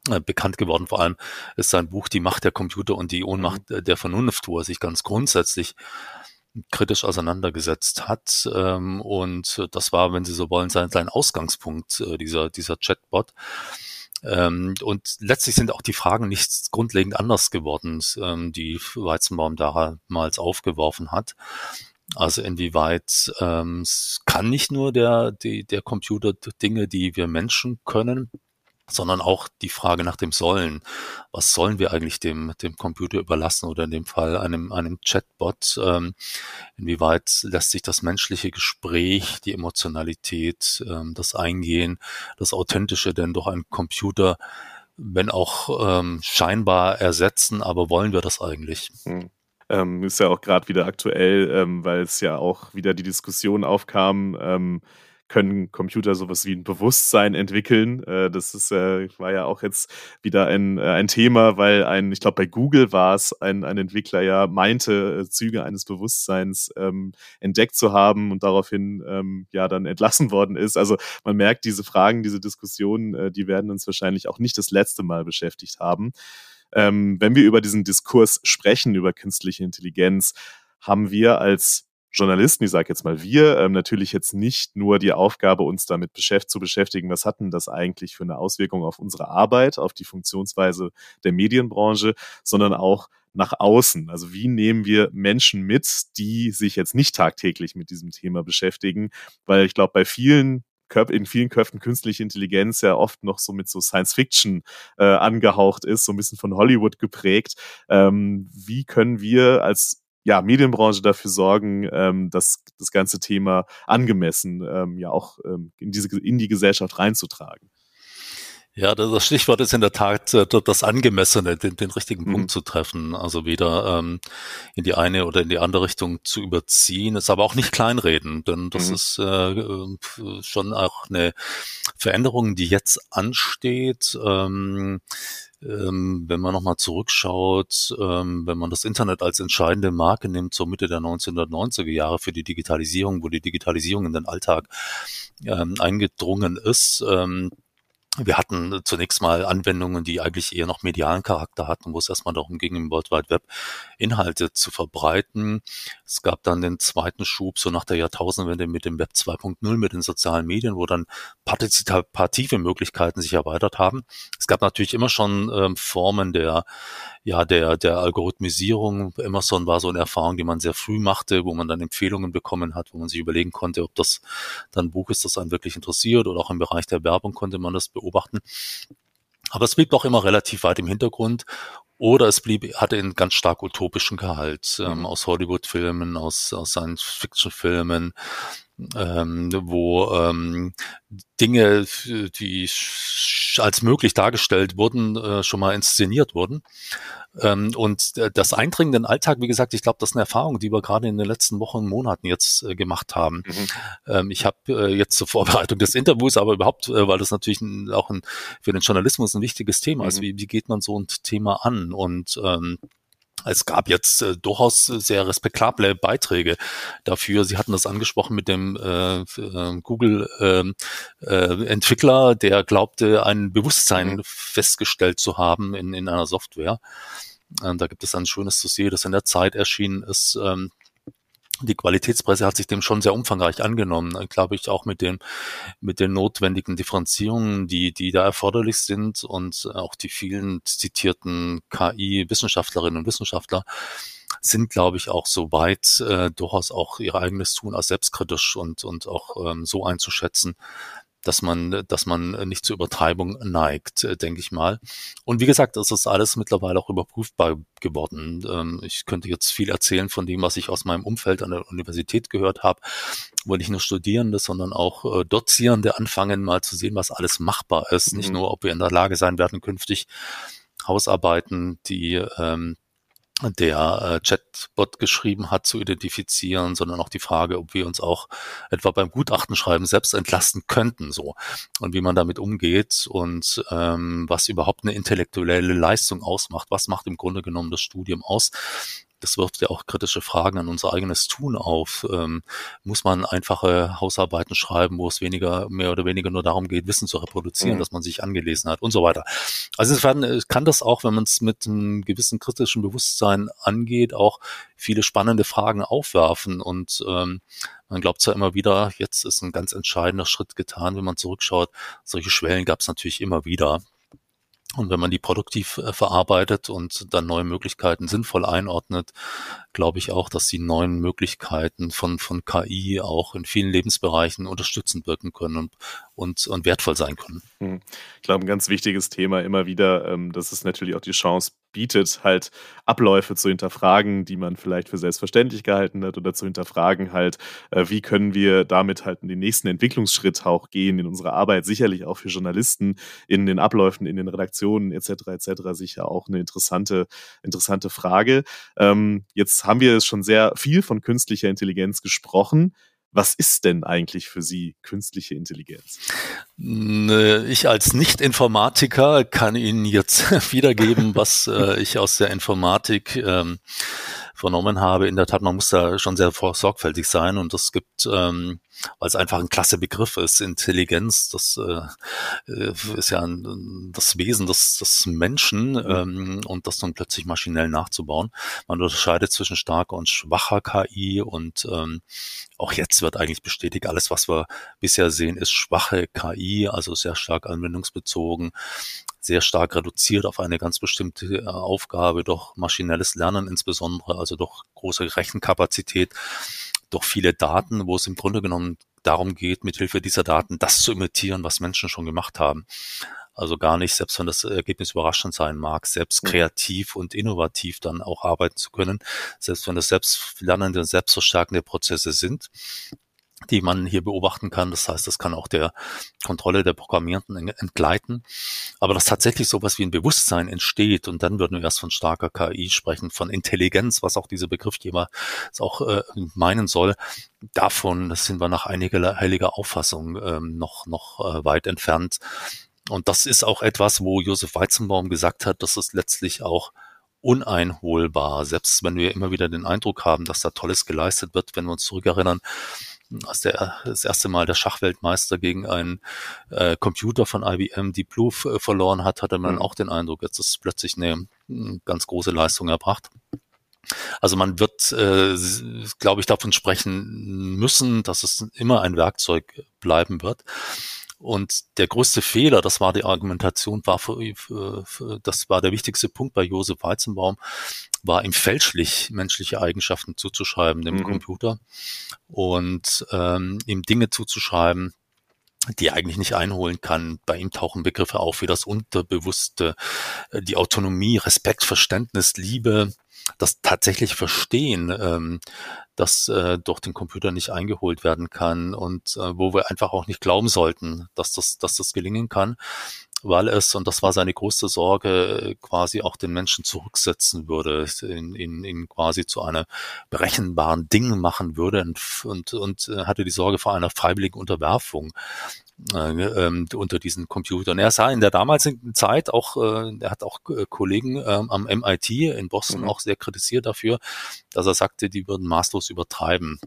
Äh, bekannt geworden vor allem ist sein Buch Die Macht der Computer und die Ohnmacht mhm. der Vernunft, wo er sich ganz grundsätzlich kritisch auseinandergesetzt hat. Ähm, und das war, wenn Sie so wollen, sein, sein Ausgangspunkt, äh, dieser, dieser Chatbot. Ähm, und letztlich sind auch die Fragen nicht grundlegend anders geworden, ähm, die Weizenbaum damals aufgeworfen hat. Also inwieweit ähm, kann nicht nur der, die, der Computer Dinge, die wir Menschen können, sondern auch die Frage nach dem Sollen. Was sollen wir eigentlich dem, dem Computer überlassen oder in dem Fall einem, einem Chatbot? Ähm, inwieweit lässt sich das menschliche Gespräch, die Emotionalität, ähm, das Eingehen, das Authentische denn durch einen Computer, wenn auch ähm, scheinbar ersetzen, aber wollen wir das eigentlich? Hm. Ähm, ist ja auch gerade wieder aktuell, ähm, weil es ja auch wieder die Diskussion aufkam, ähm, können Computer sowas wie ein Bewusstsein entwickeln. Äh, das ist, äh, war ja auch jetzt wieder ein, äh, ein Thema, weil ein, ich glaube, bei Google war es, ein, ein Entwickler ja meinte, äh, Züge eines Bewusstseins ähm, entdeckt zu haben und daraufhin ähm, ja dann entlassen [LAUGHS] worden ist. Also man merkt, diese Fragen, diese Diskussionen, äh, die werden uns wahrscheinlich auch nicht das letzte Mal beschäftigt haben. Ähm, wenn wir über diesen Diskurs sprechen, über künstliche Intelligenz, haben wir als Journalisten, ich sage jetzt mal wir, ähm, natürlich jetzt nicht nur die Aufgabe, uns damit beschäft zu beschäftigen, was hat denn das eigentlich für eine Auswirkung auf unsere Arbeit, auf die Funktionsweise der Medienbranche, sondern auch nach außen. Also wie nehmen wir Menschen mit, die sich jetzt nicht tagtäglich mit diesem Thema beschäftigen? Weil ich glaube, bei vielen in vielen Köpfen künstliche Intelligenz ja oft noch so mit so Science Fiction äh, angehaucht ist, so ein bisschen von Hollywood geprägt. Ähm, wie können wir als ja, Medienbranche dafür sorgen, ähm, dass das ganze Thema angemessen ähm, ja auch ähm, in, diese, in die Gesellschaft reinzutragen. Ja, das Stichwort ist in der Tat äh, das Angemessene, den, den richtigen Punkt mhm. zu treffen. Also weder ähm, in die eine oder in die andere Richtung zu überziehen, ist aber auch nicht kleinreden, denn das mhm. ist äh, äh, schon auch eine Veränderung, die jetzt ansteht. Ähm, ähm, wenn man nochmal zurückschaut, ähm, wenn man das Internet als entscheidende Marke nimmt, zur Mitte der 1990er Jahre für die Digitalisierung, wo die Digitalisierung in den Alltag ähm, eingedrungen ist, ähm, wir hatten zunächst mal Anwendungen, die eigentlich eher noch medialen Charakter hatten, wo es erstmal darum ging, im World Wide Web Inhalte zu verbreiten. Es gab dann den zweiten Schub, so nach der Jahrtausendwende mit dem Web 2.0, mit den sozialen Medien, wo dann partizipative Möglichkeiten sich erweitert haben. Es gab natürlich immer schon ähm, Formen der ja, der, der Algorithmisierung. Amazon war so eine Erfahrung, die man sehr früh machte, wo man dann Empfehlungen bekommen hat, wo man sich überlegen konnte, ob das dann Buch ist, das einen wirklich interessiert oder auch im Bereich der Werbung konnte man das. Aber es blieb doch immer relativ weit im Hintergrund. Oder es blieb, hatte einen ganz stark utopischen Gehalt ähm, mhm. aus Hollywood-Filmen, aus, aus Science-Fiction-Filmen, ähm, wo ähm, Dinge, die als möglich dargestellt wurden, äh, schon mal inszeniert wurden. Ähm, und das Eindringen in den Alltag, wie gesagt, ich glaube, das ist eine Erfahrung, die wir gerade in den letzten Wochen und Monaten jetzt äh, gemacht haben. Mhm. Ähm, ich habe äh, jetzt zur Vorbereitung des Interviews, aber überhaupt, äh, weil das natürlich auch ein, für den Journalismus ein wichtiges Thema ist, mhm. wie, wie geht man so ein Thema an? Und ähm, es gab jetzt äh, durchaus sehr respektable Beiträge dafür. Sie hatten das angesprochen mit dem äh, äh, Google-Entwickler, ähm, äh, der glaubte, ein Bewusstsein mhm. festgestellt zu haben in, in einer Software. Ähm, da gibt es ein schönes Dossier, das in der Zeit erschienen ist, ähm, die Qualitätspresse hat sich dem schon sehr umfangreich angenommen, glaube ich, auch mit dem, mit den notwendigen Differenzierungen, die, die da erforderlich sind und auch die vielen zitierten KI-Wissenschaftlerinnen und Wissenschaftler sind, glaube ich, auch so weit, äh, durchaus auch ihr eigenes Tun als selbstkritisch und, und auch ähm, so einzuschätzen, dass man, dass man nicht zur Übertreibung neigt, äh, denke ich mal. Und wie gesagt, es ist alles mittlerweile auch überprüfbar geworden. Ähm, ich könnte jetzt viel erzählen von dem, was ich aus meinem Umfeld an der Universität gehört habe, wo nicht nur Studierende, sondern auch äh, Dozierende anfangen, mal zu sehen, was alles machbar ist. Mhm. Nicht nur, ob wir in der Lage sein werden, künftig Hausarbeiten, die ähm, der äh, Chatbot geschrieben hat, zu identifizieren, sondern auch die Frage, ob wir uns auch etwa beim Gutachtenschreiben selbst entlasten könnten, so. Und wie man damit umgeht und ähm, was überhaupt eine intellektuelle Leistung ausmacht, was macht im Grunde genommen das Studium aus das wirft ja auch kritische Fragen an unser eigenes Tun auf. Ähm, muss man einfache Hausarbeiten schreiben, wo es weniger, mehr oder weniger nur darum geht, Wissen zu reproduzieren, mhm. dass man sich angelesen hat und so weiter. Also insofern äh, kann das auch, wenn man es mit einem gewissen kritischen Bewusstsein angeht, auch viele spannende Fragen aufwerfen und ähm, man glaubt zwar immer wieder, jetzt ist ein ganz entscheidender Schritt getan, wenn man zurückschaut. Solche Schwellen gab es natürlich immer wieder. Und wenn man die produktiv äh, verarbeitet und dann neue Möglichkeiten sinnvoll einordnet, glaube ich auch, dass die neuen Möglichkeiten von, von KI auch in vielen Lebensbereichen unterstützend wirken können und, und, und wertvoll sein können. Hm. Ich glaube, ein ganz wichtiges Thema immer wieder, ähm, dass es natürlich auch die Chance bietet, halt Abläufe zu hinterfragen, die man vielleicht für selbstverständlich gehalten hat oder zu hinterfragen halt, äh, wie können wir damit halt in den nächsten Entwicklungsschritt auch gehen in unserer Arbeit, sicherlich auch für Journalisten in den Abläufen, in den Redaktionen etc. etc. sicher auch eine interessante, interessante Frage. Ähm, haben wir schon sehr viel von künstlicher Intelligenz gesprochen. Was ist denn eigentlich für Sie künstliche Intelligenz? Ich als Nicht-Informatiker kann Ihnen jetzt [LAUGHS] wiedergeben, was äh, ich aus der Informatik ähm, vernommen habe. In der Tat, man muss da schon sehr sorgfältig sein und es gibt ähm, weil es einfach ein klasse Begriff ist. Intelligenz, das äh, äh, ist ja ein, das Wesen des, des Menschen ähm, und das dann plötzlich maschinell nachzubauen. Man unterscheidet zwischen starker und schwacher KI und ähm, auch jetzt wird eigentlich bestätigt, alles, was wir bisher sehen, ist schwache KI, also sehr stark anwendungsbezogen, sehr stark reduziert auf eine ganz bestimmte äh, Aufgabe durch maschinelles Lernen insbesondere, also durch große Rechenkapazität doch viele Daten, wo es im Grunde genommen darum geht, mithilfe dieser Daten das zu imitieren, was Menschen schon gemacht haben. Also gar nicht, selbst wenn das Ergebnis überraschend sein mag, selbst kreativ und innovativ dann auch arbeiten zu können, selbst wenn das selbstlernende und selbstverstärkende Prozesse sind. Die man hier beobachten kann. Das heißt, das kann auch der Kontrolle der Programmierenden entgleiten. Aber dass tatsächlich sowas wie ein Bewusstsein entsteht und dann würden wir erst von starker KI sprechen, von Intelligenz, was auch dieser Begriffgeber auch äh, meinen soll. Davon sind wir nach einiger heiliger Auffassung ähm, noch, noch äh, weit entfernt. Und das ist auch etwas, wo Josef Weizenbaum gesagt hat, dass es letztlich auch uneinholbar, selbst wenn wir immer wieder den Eindruck haben, dass da Tolles geleistet wird, wenn wir uns zurückerinnern, als der das erste Mal der Schachweltmeister gegen einen äh, Computer von IBM Deep Blue verloren hat, hatte man mhm. auch den Eindruck, jetzt ist plötzlich eine, eine ganz große Leistung erbracht. Also man wird, äh, glaube ich, davon sprechen müssen, dass es immer ein Werkzeug bleiben wird. Und der größte Fehler, das war die Argumentation, war für, für, das war der wichtigste Punkt bei Josef Weizenbaum, war ihm fälschlich menschliche Eigenschaften zuzuschreiben, dem mhm. Computer und ähm, ihm Dinge zuzuschreiben, die er eigentlich nicht einholen kann. Bei ihm tauchen Begriffe auf wie das Unterbewusste, äh, die Autonomie, Respekt, Verständnis, Liebe, das tatsächlich Verstehen, ähm, das äh, durch den Computer nicht eingeholt werden kann und äh, wo wir einfach auch nicht glauben sollten, dass das, dass das gelingen kann, weil es, und das war seine größte Sorge, quasi auch den Menschen zurücksetzen würde, in, in, in quasi zu einer berechenbaren Ding machen würde und, und, und äh, hatte die Sorge vor einer freiwilligen Unterwerfung äh, ähm, unter diesen Computern. Er sah in der damaligen Zeit auch, äh, er hat auch äh, Kollegen ähm, am MIT in Boston mhm. auch sehr kritisiert dafür, dass er sagte, die würden maßlos übertreiben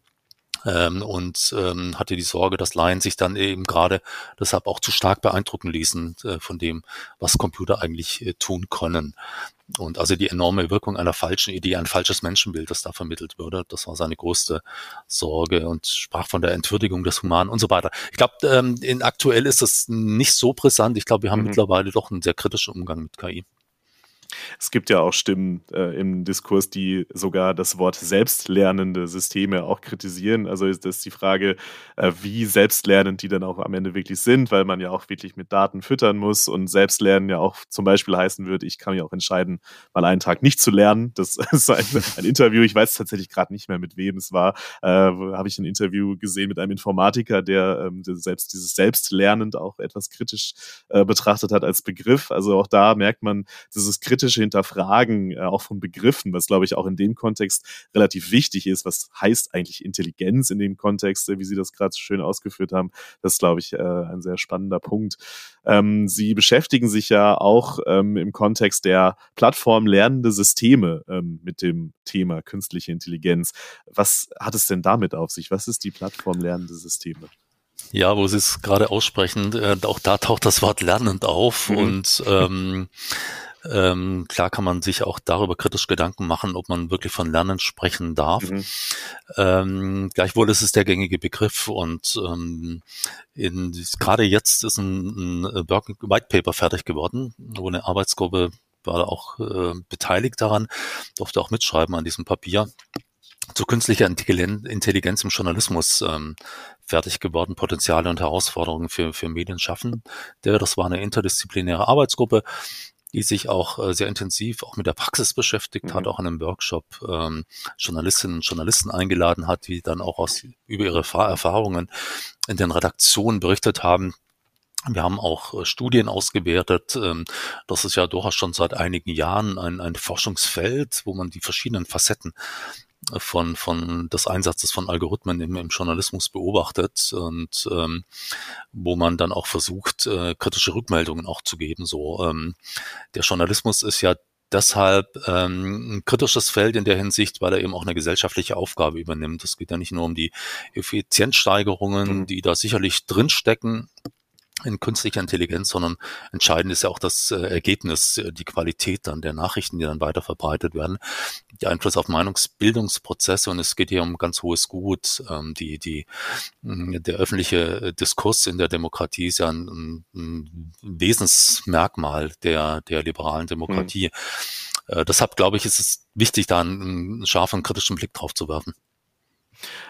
ähm, und ähm, hatte die Sorge, dass Laien sich dann eben gerade deshalb auch zu stark beeindrucken ließen äh, von dem, was Computer eigentlich äh, tun können. Und also die enorme Wirkung einer falschen Idee, ein falsches Menschenbild, das da vermittelt würde, das war seine größte Sorge und sprach von der Entwürdigung des Humanen und so weiter. Ich glaube, ähm, in aktuell ist das nicht so brisant. Ich glaube, wir haben mhm. mittlerweile doch einen sehr kritischen Umgang mit KI. Es gibt ja auch Stimmen äh, im Diskurs, die sogar das Wort selbstlernende Systeme auch kritisieren. Also ist das die Frage, äh, wie selbstlernend die dann auch am Ende wirklich sind, weil man ja auch wirklich mit Daten füttern muss und Selbstlernen ja auch zum Beispiel heißen würde, ich kann ja auch entscheiden, mal einen Tag nicht zu lernen. Das [LAUGHS] ist ein, ein Interview, ich weiß tatsächlich gerade nicht mehr, mit wem es war, äh, habe ich ein Interview gesehen mit einem Informatiker, der, ähm, der selbst dieses Selbstlernend auch etwas kritisch äh, betrachtet hat als Begriff. Also auch da merkt man, dieses kritische kritische Hinterfragen äh, auch von Begriffen, was glaube ich auch in dem Kontext relativ wichtig ist. Was heißt eigentlich Intelligenz in dem Kontext, äh, wie Sie das gerade so schön ausgeführt haben? Das ist, glaube ich, äh, ein sehr spannender Punkt. Ähm, Sie beschäftigen sich ja auch ähm, im Kontext der Plattform lernende Systeme ähm, mit dem Thema künstliche Intelligenz. Was hat es denn damit auf sich? Was ist die Plattform lernende Systeme? Ja, wo Sie es gerade aussprechen, äh, auch da taucht das Wort lernend auf mhm. und ähm, ähm, klar kann man sich auch darüber kritisch Gedanken machen, ob man wirklich von Lernen sprechen darf. Mhm. Ähm, gleichwohl ist es der gängige Begriff und ähm, in, gerade jetzt ist ein, ein White Paper fertig geworden, wo eine Arbeitsgruppe war auch äh, beteiligt daran, durfte auch mitschreiben an diesem Papier zu künstlicher Intelligenz im Journalismus ähm, fertig geworden, Potenziale und Herausforderungen für, für Medien schaffen. Der, das war eine interdisziplinäre Arbeitsgruppe, die sich auch äh, sehr intensiv auch mit der Praxis beschäftigt mhm. hat, auch in einem Workshop ähm, Journalistinnen und Journalisten eingeladen hat, die dann auch aus, über ihre Erfahrungen in den Redaktionen berichtet haben. Wir haben auch äh, Studien ausgewertet. Ähm, das ist ja durchaus schon seit einigen Jahren ein, ein Forschungsfeld, wo man die verschiedenen Facetten von, von des Einsatzes von Algorithmen im, im Journalismus beobachtet und ähm, wo man dann auch versucht, äh, kritische Rückmeldungen auch zu geben. So, ähm, der Journalismus ist ja deshalb ähm, ein kritisches Feld in der Hinsicht, weil er eben auch eine gesellschaftliche Aufgabe übernimmt. Es geht ja nicht nur um die Effizienzsteigerungen, mhm. die da sicherlich drinstecken, in künstlicher Intelligenz, sondern entscheidend ist ja auch das äh, Ergebnis, äh, die Qualität dann der Nachrichten, die dann weiter verbreitet werden, die Einfluss auf Meinungsbildungsprozesse und es geht hier um ganz hohes Gut. Ähm, die, die, der öffentliche Diskurs in der Demokratie ist ja ein, ein Wesensmerkmal der, der liberalen Demokratie. Mhm. Äh, deshalb glaube ich, ist es wichtig, da einen scharfen, kritischen Blick drauf zu werfen.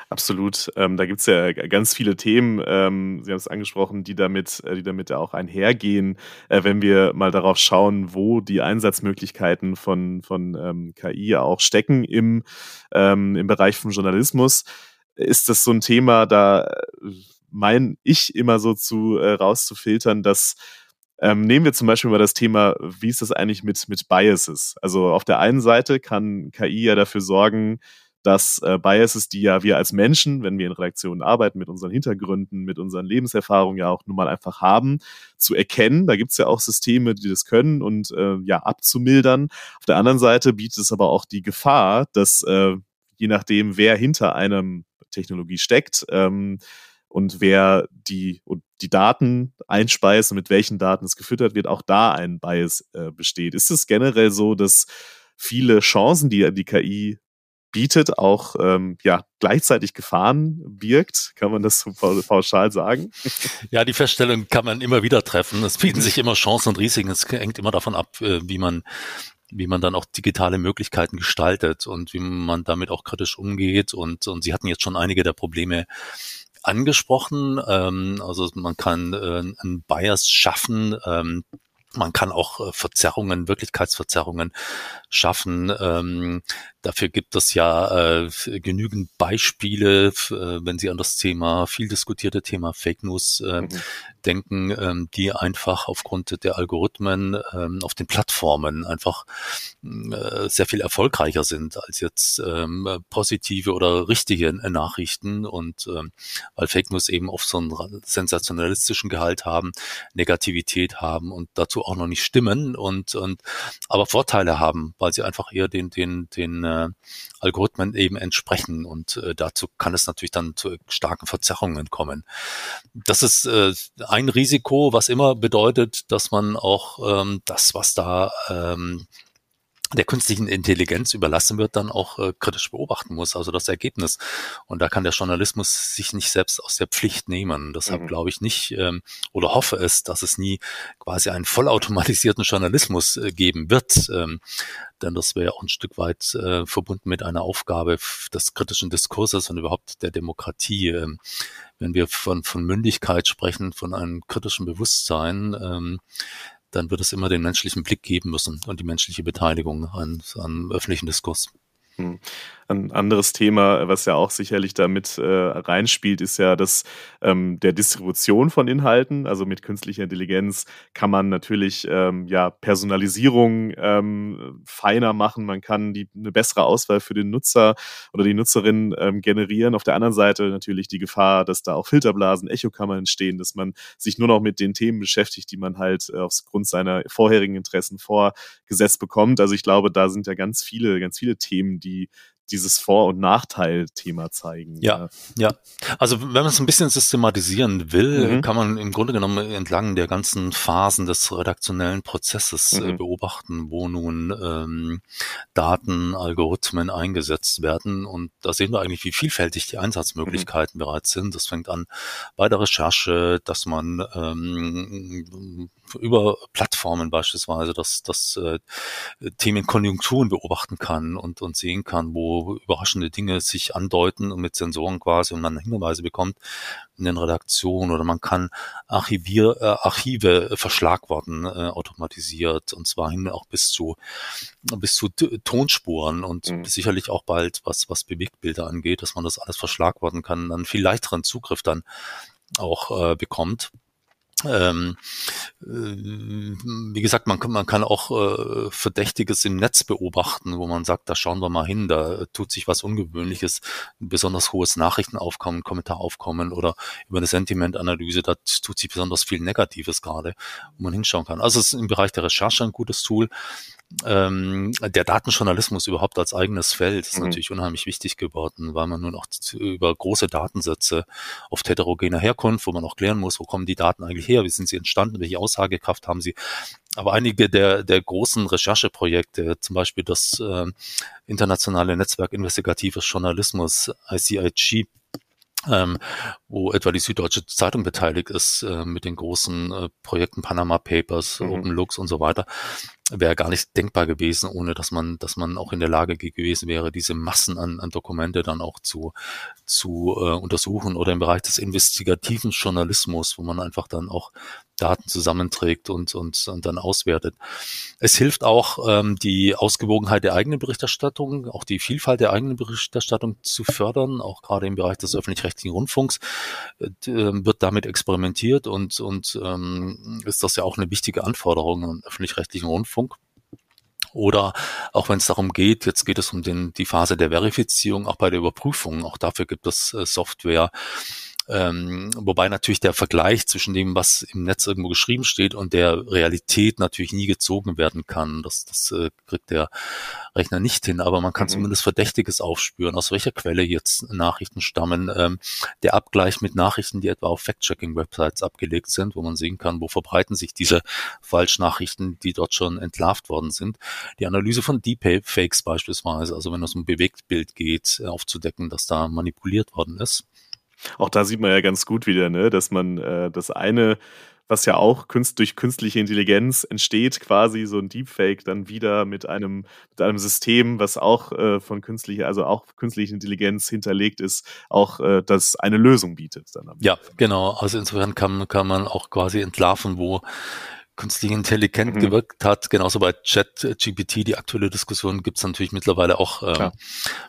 Absolut. Ähm, da gibt's ja ganz viele Themen, ähm, Sie haben es angesprochen, die damit, äh, die damit auch einhergehen, äh, wenn wir mal darauf schauen, wo die Einsatzmöglichkeiten von, von ähm, KI auch stecken im, ähm, im Bereich vom Journalismus. ist das so ein Thema, da äh, mein ich immer so zu äh, rauszufiltern, dass ähm, nehmen wir zum Beispiel mal das Thema, wie ist das eigentlich mit, mit Biases? Also auf der einen Seite kann KI ja dafür sorgen, dass äh, Biases, die ja wir als Menschen, wenn wir in Redaktionen arbeiten, mit unseren Hintergründen, mit unseren Lebenserfahrungen ja auch nun mal einfach haben, zu erkennen. Da gibt's ja auch Systeme, die das können und äh, ja abzumildern. Auf der anderen Seite bietet es aber auch die Gefahr, dass äh, je nachdem, wer hinter einem Technologie steckt, ähm, und wer die, und die Daten einspeist und mit welchen Daten es gefüttert wird, auch da ein Bias äh, besteht. Ist es generell so, dass viele Chancen, die die KI bietet, auch ähm, ja, gleichzeitig Gefahren birgt. Kann man das so pauschal sagen? Ja, die Feststellung kann man immer wieder treffen. Es bieten sich immer Chancen und Risiken. Es hängt immer davon ab, äh, wie man wie man dann auch digitale Möglichkeiten gestaltet und wie man damit auch kritisch umgeht. Und, und Sie hatten jetzt schon einige der Probleme angesprochen. Ähm, also man kann äh, einen Bias schaffen. Ähm, man kann auch äh, Verzerrungen, Wirklichkeitsverzerrungen schaffen. Ähm, dafür gibt es ja äh, genügend Beispiele, äh, wenn Sie an das Thema, viel diskutierte Thema Fake News äh, mhm. denken, ähm, die einfach aufgrund der Algorithmen ähm, auf den Plattformen einfach äh, sehr viel erfolgreicher sind als jetzt ähm, positive oder richtige Nachrichten. Und ähm, weil Fake News eben oft so einen sensationalistischen Gehalt haben, Negativität haben und dazu auch noch nicht stimmen und, und aber Vorteile haben, weil sie einfach eher den, den, den äh, Algorithmen eben entsprechen. Und äh, dazu kann es natürlich dann zu starken Verzerrungen kommen. Das ist äh, ein Risiko, was immer bedeutet, dass man auch ähm, das, was da ähm, der künstlichen Intelligenz überlassen wird, dann auch äh, kritisch beobachten muss, also das Ergebnis. Und da kann der Journalismus sich nicht selbst aus der Pflicht nehmen. Deshalb mhm. glaube ich nicht ähm, oder hoffe es, dass es nie quasi einen vollautomatisierten Journalismus äh, geben wird. Ähm, denn das wäre auch ein Stück weit äh, verbunden mit einer Aufgabe des kritischen Diskurses und überhaupt der Demokratie. Ähm, wenn wir von, von Mündigkeit sprechen, von einem kritischen Bewusstsein, ähm, dann wird es immer den menschlichen Blick geben müssen und die menschliche Beteiligung an, an öffentlichen Diskurs. Hm. Ein anderes Thema, was ja auch sicherlich damit äh, reinspielt, ist ja das ähm, der Distribution von Inhalten. Also mit künstlicher Intelligenz kann man natürlich ähm, ja Personalisierung ähm, feiner machen. Man kann die eine bessere Auswahl für den Nutzer oder die Nutzerin ähm, generieren. Auf der anderen Seite natürlich die Gefahr, dass da auch Filterblasen, Echokammern entstehen, dass man sich nur noch mit den Themen beschäftigt, die man halt äh, aufgrund seiner vorherigen Interessen vorgesetzt bekommt. Also ich glaube, da sind ja ganz viele, ganz viele Themen, die dieses Vor- und Nachteil-Thema zeigen. Ja, ja, Also wenn man es ein bisschen systematisieren will, mhm. kann man im Grunde genommen entlang der ganzen Phasen des redaktionellen Prozesses äh, mhm. äh, beobachten, wo nun ähm, Daten, Algorithmen eingesetzt werden. Und da sehen wir eigentlich, wie vielfältig die Einsatzmöglichkeiten mhm. bereits sind. Das fängt an bei der Recherche, dass man ähm, über Plattformen beispielsweise, dass, dass äh, Themen Konjunkturen beobachten kann und, und sehen kann, wo überraschende Dinge sich andeuten und mit Sensoren quasi und man Hinweise bekommt in den Redaktionen oder man kann Archivier, äh, Archive verschlagworten äh, automatisiert und zwar hin auch bis zu bis zu Tonspuren und mhm. sicherlich auch bald was was Bewegtbilder angeht, dass man das alles verschlagworten kann, dann viel leichteren Zugriff dann auch äh, bekommt. Ähm, äh, wie gesagt, man kann, man kann auch äh, Verdächtiges im Netz beobachten, wo man sagt, da schauen wir mal hin, da tut sich was Ungewöhnliches, ein besonders hohes Nachrichtenaufkommen, Kommentaraufkommen oder über eine Sentimentanalyse, da tut sich besonders viel Negatives gerade, wo man hinschauen kann. Also es ist im Bereich der Recherche ein gutes Tool ähm, der Datenjournalismus überhaupt als eigenes Feld ist mhm. natürlich unheimlich wichtig geworden, weil man nun auch über große Datensätze oft heterogener Herkunft, wo man auch klären muss, wo kommen die Daten eigentlich her, wie sind sie entstanden, welche Aussagekraft haben sie. Aber einige der, der großen Rechercheprojekte, zum Beispiel das äh, internationale Netzwerk investigatives Journalismus, ICIG, ähm, wo etwa die Süddeutsche Zeitung beteiligt ist äh, mit den großen äh, Projekten Panama Papers, mhm. OpenLux und so weiter, wäre gar nicht denkbar gewesen, ohne dass man, dass man auch in der Lage gewesen wäre, diese Massen an, an Dokumente dann auch zu, zu äh, untersuchen oder im Bereich des investigativen Journalismus, wo man einfach dann auch Daten zusammenträgt und, und, und dann auswertet. Es hilft auch, ähm, die Ausgewogenheit der eigenen Berichterstattung, auch die Vielfalt der eigenen Berichterstattung zu fördern, auch gerade im Bereich des öffentlich-rechtlichen Rundfunks äh, wird damit experimentiert und, und ähm, ist das ja auch eine wichtige Anforderung an öffentlich-rechtlichen Rundfunk. Oder auch wenn es darum geht, jetzt geht es um den, die Phase der Verifizierung, auch bei der Überprüfung. Auch dafür gibt es äh, Software, ähm, wobei natürlich der Vergleich zwischen dem, was im Netz irgendwo geschrieben steht und der Realität natürlich nie gezogen werden kann. Das, das äh, kriegt der Rechner nicht hin, aber man kann mhm. zumindest Verdächtiges aufspüren, aus welcher Quelle jetzt Nachrichten stammen. Ähm, der Abgleich mit Nachrichten, die etwa auf Fact-Checking-Websites abgelegt sind, wo man sehen kann, wo verbreiten sich diese Falschnachrichten, die dort schon entlarvt worden sind. Die Analyse von Deepfakes beispielsweise, also wenn es um Bewegtbild geht, äh, aufzudecken, dass da manipuliert worden ist. Auch da sieht man ja ganz gut wieder, ne, dass man äh, das eine, was ja auch künst, durch künstliche Intelligenz entsteht, quasi so ein Deepfake, dann wieder mit einem, mit einem System, was auch äh, von künstlicher, also auch künstliche Intelligenz hinterlegt ist, auch äh, das eine Lösung bietet. Dann ja, genau. Also insofern kann, kann man auch quasi entlarven, wo künstliche Intelligenz mhm. gewirkt hat. Genauso bei Chat-GPT, die aktuelle Diskussion, gibt es natürlich mittlerweile auch ähm,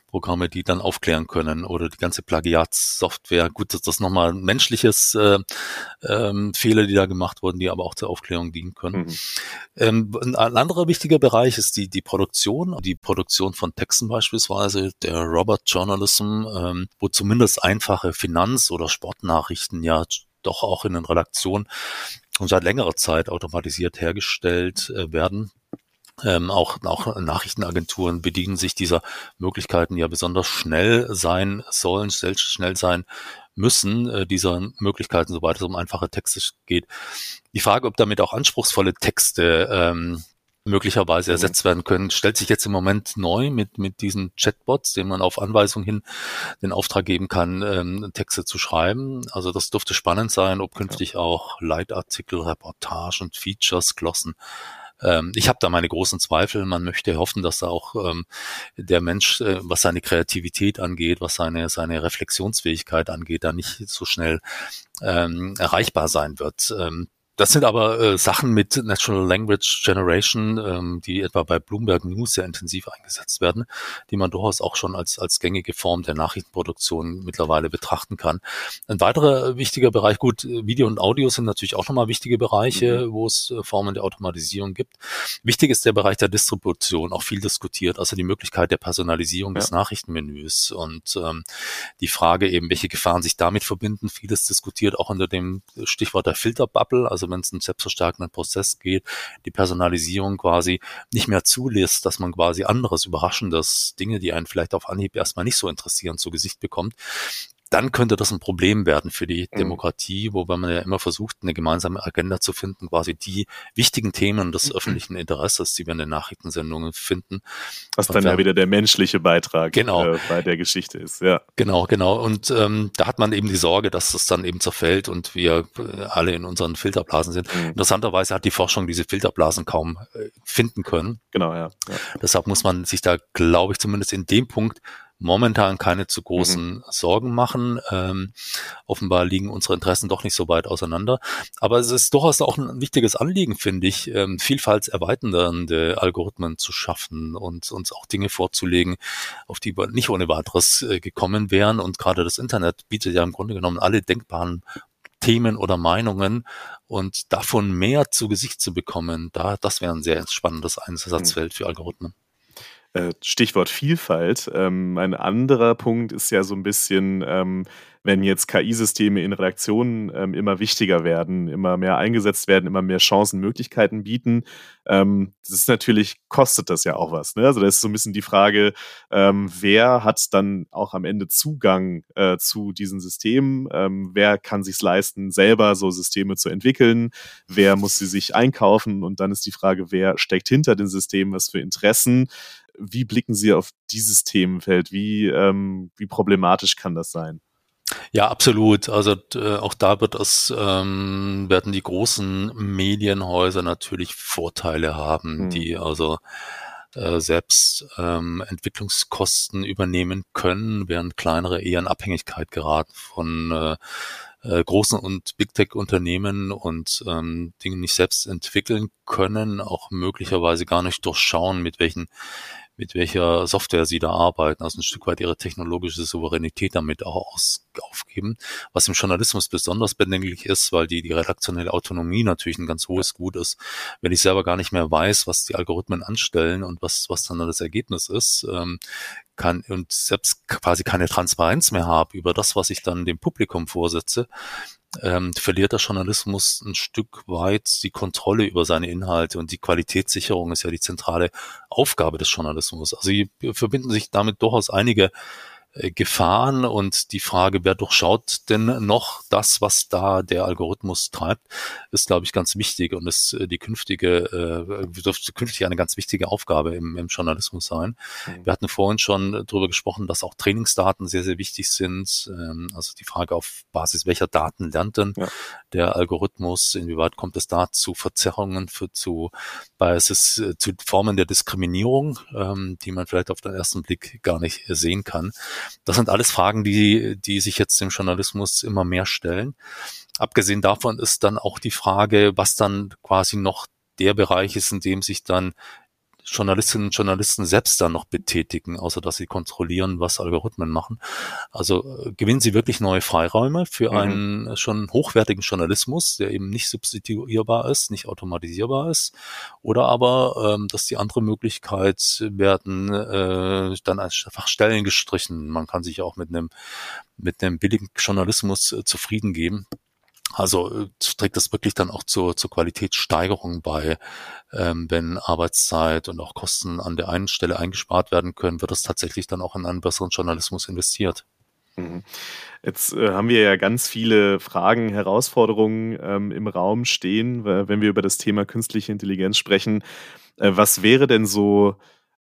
Programme, die dann aufklären können oder die ganze Plagiatssoftware. Gut, das ist nochmal ein menschliches äh, ähm, Fehler, die da gemacht wurden, die aber auch zur Aufklärung dienen können. Mhm. Ähm, ein anderer wichtiger Bereich ist die, die Produktion, die Produktion von Texten beispielsweise, der Robert Journalism, ähm, wo zumindest einfache Finanz- oder Sportnachrichten ja doch auch in den Redaktionen und seit längerer Zeit automatisiert hergestellt äh, werden. Ähm, auch, auch Nachrichtenagenturen bedienen sich dieser Möglichkeiten ja besonders schnell sein sollen, schnell sein müssen, äh, dieser Möglichkeiten, sobald es um einfache Texte geht. Die Frage, ob damit auch anspruchsvolle Texte ähm, möglicherweise mhm. ersetzt werden können, stellt sich jetzt im Moment neu mit, mit diesen Chatbots, denen man auf Anweisung hin den Auftrag geben kann, ähm, Texte zu schreiben. Also das dürfte spannend sein, ob künftig ja. auch Leitartikel, Reportagen, Features, Glossen ähm, ich habe da meine großen Zweifel. Man möchte hoffen, dass da auch ähm, der Mensch, äh, was seine Kreativität angeht, was seine, seine Reflexionsfähigkeit angeht, da nicht so schnell ähm, erreichbar sein wird. Ähm, das sind aber äh, Sachen mit Natural Language Generation, ähm, die etwa bei Bloomberg News sehr intensiv eingesetzt werden, die man durchaus auch schon als, als gängige Form der Nachrichtenproduktion mittlerweile betrachten kann. Ein weiterer wichtiger Bereich, gut, Video und Audio sind natürlich auch nochmal wichtige Bereiche, mhm. wo es äh, Formen der Automatisierung gibt. Wichtig ist der Bereich der Distribution, auch viel diskutiert, also die Möglichkeit der Personalisierung ja. des Nachrichtenmenüs und ähm, die Frage eben, welche Gefahren sich damit verbinden. Vieles diskutiert auch unter dem Stichwort der Filterbubble, also wenn es einen selbstverstärkenden Prozess geht, die Personalisierung quasi nicht mehr zulässt, dass man quasi anderes Überraschendes, Dinge, die einen vielleicht auf Anhieb erstmal nicht so interessieren, zu Gesicht bekommt dann könnte das ein Problem werden für die mhm. Demokratie, wobei man ja immer versucht, eine gemeinsame Agenda zu finden, quasi die wichtigen Themen des mhm. öffentlichen Interesses, die wir in den Nachrichtensendungen finden. Was dann ja wieder der menschliche Beitrag genau. äh, bei der Geschichte ist, ja. Genau, genau. Und ähm, da hat man eben die Sorge, dass es dann eben zerfällt und wir äh, alle in unseren Filterblasen sind. Mhm. Interessanterweise hat die Forschung diese Filterblasen kaum äh, finden können. Genau, ja. ja. Deshalb muss man sich da, glaube ich, zumindest in dem Punkt momentan keine zu großen mhm. Sorgen machen. Ähm, offenbar liegen unsere Interessen doch nicht so weit auseinander. Aber es ist durchaus auch ein wichtiges Anliegen, finde ich, ähm, vielfaltserweiternde Algorithmen zu schaffen und uns auch Dinge vorzulegen, auf die wir nicht ohne weiteres äh, gekommen wären. Und gerade das Internet bietet ja im Grunde genommen alle denkbaren Themen oder Meinungen und davon mehr zu Gesicht zu bekommen, da, das wäre ein sehr spannendes Einsatzfeld für Algorithmen. Äh, Stichwort Vielfalt. Ähm, ein anderer Punkt ist ja so ein bisschen, ähm, wenn jetzt KI-Systeme in Redaktionen ähm, immer wichtiger werden, immer mehr eingesetzt werden, immer mehr Chancen, Möglichkeiten bieten, das ist natürlich, kostet das ja auch was. Ne? Also da ist so ein bisschen die Frage, wer hat dann auch am Ende Zugang äh, zu diesen Systemen? Wer kann sich leisten, selber so Systeme zu entwickeln? Wer muss sie sich einkaufen? Und dann ist die Frage, wer steckt hinter den Systemen, was für Interessen? Wie blicken Sie auf dieses Themenfeld? Wie, ähm, wie problematisch kann das sein? Ja, absolut. Also äh, auch da wird es, ähm, werden die großen Medienhäuser natürlich Vorteile haben, hm. die also äh, selbst ähm, Entwicklungskosten übernehmen können, während kleinere eher in Abhängigkeit geraten von äh, äh, großen und Big Tech Unternehmen und ähm, Dinge nicht selbst entwickeln können, auch möglicherweise gar nicht durchschauen, mit welchen mit welcher Software sie da arbeiten, also ein Stück weit ihre technologische Souveränität damit auch aus, aufgeben, was im Journalismus besonders bedenklich ist, weil die, die redaktionelle Autonomie natürlich ein ganz hohes Gut ist. Wenn ich selber gar nicht mehr weiß, was die Algorithmen anstellen und was, was dann das Ergebnis ist, ähm, kann und selbst quasi keine Transparenz mehr habe über das, was ich dann dem Publikum vorsetze, ähm, verliert der Journalismus ein Stück weit die Kontrolle über seine Inhalte und die Qualitätssicherung ist ja die zentrale Aufgabe des Journalismus. Also verbinden sich damit durchaus einige Gefahren und die Frage, wer durchschaut denn noch das, was da der Algorithmus treibt, ist, glaube ich, ganz wichtig und ist äh, die künftige, äh, dürfte künftig eine ganz wichtige Aufgabe im, im Journalismus sein. Mhm. Wir hatten vorhin schon darüber gesprochen, dass auch Trainingsdaten sehr, sehr wichtig sind. Ähm, also die Frage, auf Basis welcher Daten lernt denn ja. der Algorithmus, inwieweit kommt es da zu Verzerrungen, für, zu Biases, äh, zu Formen der Diskriminierung, ähm, die man vielleicht auf den ersten Blick gar nicht sehen kann. Das sind alles Fragen, die, die sich jetzt im Journalismus immer mehr stellen. Abgesehen davon ist dann auch die Frage, was dann quasi noch der Bereich ist, in dem sich dann Journalistinnen und Journalisten selbst dann noch betätigen, außer dass sie kontrollieren, was Algorithmen machen. Also äh, gewinnen sie wirklich neue Freiräume für mhm. einen schon hochwertigen Journalismus, der eben nicht substituierbar ist, nicht automatisierbar ist. Oder aber, ähm, dass die andere Möglichkeit werden äh, dann einfach Stellen gestrichen. Man kann sich auch mit einem mit einem billigen Journalismus äh, zufrieden geben. Also äh, trägt das wirklich dann auch zur, zur Qualitätssteigerung bei. Ähm, wenn Arbeitszeit und auch Kosten an der einen Stelle eingespart werden können, wird das tatsächlich dann auch in einen besseren Journalismus investiert. Mhm. Jetzt äh, haben wir ja ganz viele Fragen, Herausforderungen ähm, im Raum stehen, wenn wir über das Thema künstliche Intelligenz sprechen. Äh, was wäre denn so,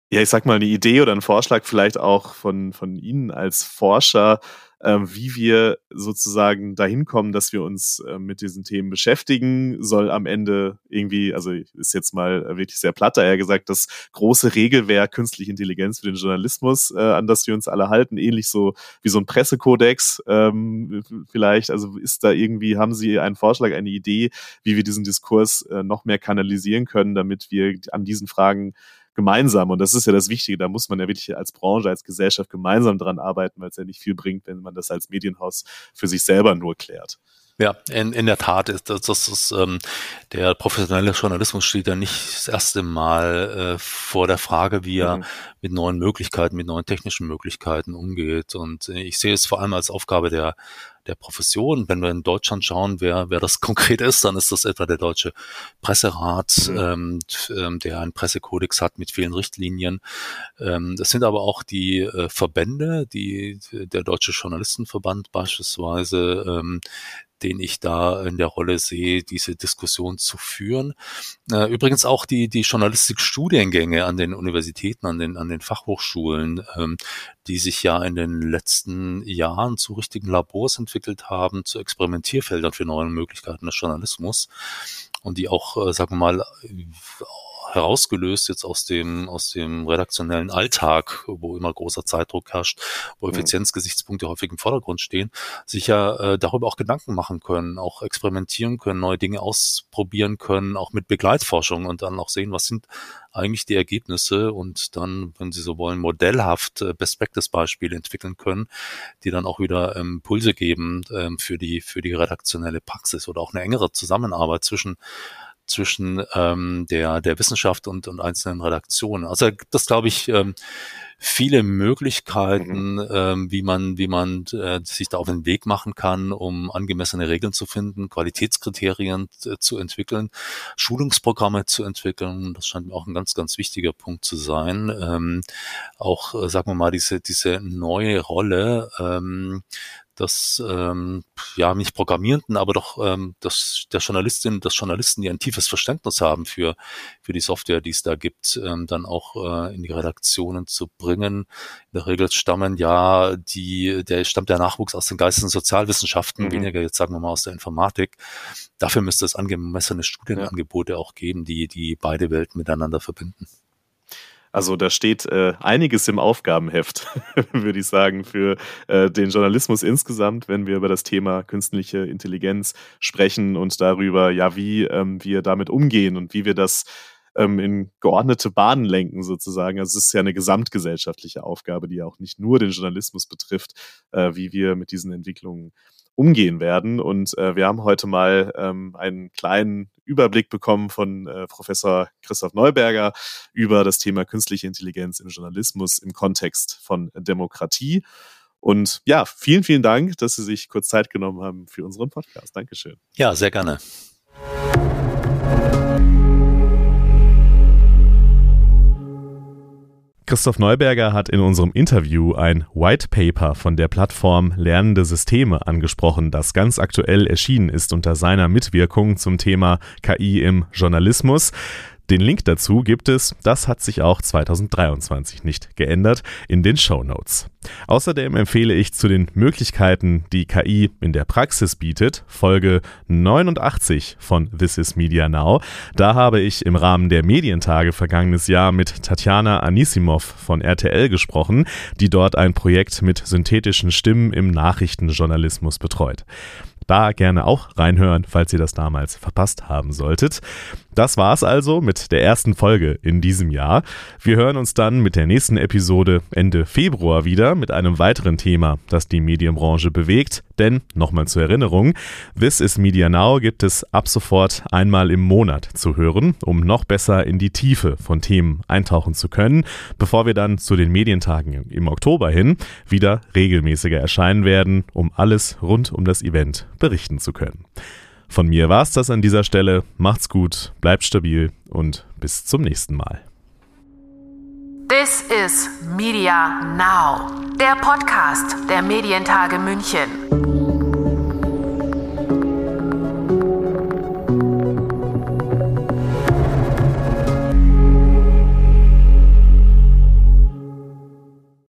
ja, ich sag mal, eine Idee oder ein Vorschlag vielleicht auch von, von Ihnen als Forscher, ähm, wie wir sozusagen dahin kommen, dass wir uns äh, mit diesen Themen beschäftigen, soll am Ende irgendwie, also ist jetzt mal wirklich sehr platt daher gesagt, das große Regelwerk künstliche Intelligenz für den Journalismus, äh, an das wir uns alle halten, ähnlich so wie so ein Pressekodex ähm, vielleicht. Also ist da irgendwie, haben Sie einen Vorschlag, eine Idee, wie wir diesen Diskurs äh, noch mehr kanalisieren können, damit wir an diesen Fragen gemeinsam. Und das ist ja das Wichtige. Da muss man ja wirklich als Branche, als Gesellschaft gemeinsam dran arbeiten, weil es ja nicht viel bringt, wenn man das als Medienhaus für sich selber nur klärt. Ja, in, in der Tat ist das, das ist ähm, der professionelle Journalismus steht ja nicht das erste Mal äh, vor der Frage, wie er mhm. mit neuen Möglichkeiten, mit neuen technischen Möglichkeiten umgeht. Und äh, ich sehe es vor allem als Aufgabe der der Profession. Wenn wir in Deutschland schauen, wer, wer das [LAUGHS] konkret ist, dann ist das etwa der Deutsche Presserat, mhm. ähm, ähm, der einen Pressekodex hat mit vielen Richtlinien. Ähm, das sind aber auch die äh, Verbände, die der Deutsche Journalistenverband beispielsweise, ähm, den ich da in der Rolle sehe, diese Diskussion zu führen. Äh, übrigens auch die, die Journalistikstudiengänge an den Universitäten, an den, an den Fachhochschulen, ähm, die sich ja in den letzten Jahren zu richtigen Labors entwickelt haben, zu Experimentierfeldern für neue Möglichkeiten des Journalismus und die auch, äh, sagen wir mal, herausgelöst jetzt aus dem, aus dem redaktionellen Alltag, wo immer großer Zeitdruck herrscht, wo. Effizienzgesichtspunkte häufig im Vordergrund stehen, sich ja äh, darüber auch Gedanken machen können, auch experimentieren können, neue Dinge ausprobieren können, auch mit Begleitforschung und dann auch sehen, was sind eigentlich die Ergebnisse und dann, wenn Sie so wollen, modellhaft äh, Best Practice Beispiele entwickeln können, die dann auch wieder ähm, Impulse geben ähm, für die für die redaktionelle Praxis oder auch eine engere Zusammenarbeit zwischen zwischen ähm, der, der Wissenschaft und, und einzelnen Redaktionen. Also das glaube ich ähm, viele Möglichkeiten, mhm. ähm, wie man, wie man äh, sich da auf den Weg machen kann, um angemessene Regeln zu finden, Qualitätskriterien äh, zu entwickeln, Schulungsprogramme zu entwickeln. Das scheint mir auch ein ganz, ganz wichtiger Punkt zu sein. Ähm, auch, äh, sagen wir mal, diese, diese neue Rolle ähm, dass ähm, ja nicht Programmierenden, aber doch ähm, das, der Journalistin, des Journalisten, die ein tiefes Verständnis haben für für die Software, die es da gibt, ähm, dann auch äh, in die Redaktionen zu bringen. In der Regel stammen ja die, der stammt der Nachwuchs aus den Geistes- und Sozialwissenschaften, mhm. weniger jetzt sagen wir mal aus der Informatik. Dafür müsste es angemessene Studienangebote ja. auch geben, die die beide Welten miteinander verbinden. Also da steht äh, einiges im Aufgabenheft, [LAUGHS] würde ich sagen, für äh, den Journalismus insgesamt, wenn wir über das Thema künstliche Intelligenz sprechen und darüber, ja, wie ähm, wir damit umgehen und wie wir das ähm, in geordnete Bahnen lenken sozusagen. Also es ist ja eine gesamtgesellschaftliche Aufgabe, die ja auch nicht nur den Journalismus betrifft, äh, wie wir mit diesen Entwicklungen umgehen werden. Und äh, wir haben heute mal ähm, einen kleinen Überblick bekommen von äh, Professor Christoph Neuberger über das Thema künstliche Intelligenz im Journalismus im Kontext von Demokratie. Und ja, vielen, vielen Dank, dass Sie sich kurz Zeit genommen haben für unseren Podcast. Dankeschön. Ja, sehr gerne. Christoph Neuberger hat in unserem Interview ein White Paper von der Plattform Lernende Systeme angesprochen, das ganz aktuell erschienen ist unter seiner Mitwirkung zum Thema KI im Journalismus. Den Link dazu gibt es, das hat sich auch 2023 nicht geändert, in den Show Notes. Außerdem empfehle ich zu den Möglichkeiten, die KI in der Praxis bietet, Folge 89 von This is Media Now. Da habe ich im Rahmen der Medientage vergangenes Jahr mit Tatjana Anisimov von RTL gesprochen, die dort ein Projekt mit synthetischen Stimmen im Nachrichtenjournalismus betreut. Da gerne auch reinhören, falls ihr das damals verpasst haben solltet. Das war's also mit der ersten Folge in diesem Jahr. Wir hören uns dann mit der nächsten Episode Ende Februar wieder mit einem weiteren Thema, das die Medienbranche bewegt. Denn, nochmal zur Erinnerung, This is Media Now gibt es ab sofort einmal im Monat zu hören, um noch besser in die Tiefe von Themen eintauchen zu können, bevor wir dann zu den Medientagen im Oktober hin wieder regelmäßiger erscheinen werden, um alles rund um das Event berichten zu können. Von mir war es das an dieser Stelle. Macht's gut, bleibt stabil und bis zum nächsten Mal. This is Media Now, der Podcast der Medientage München.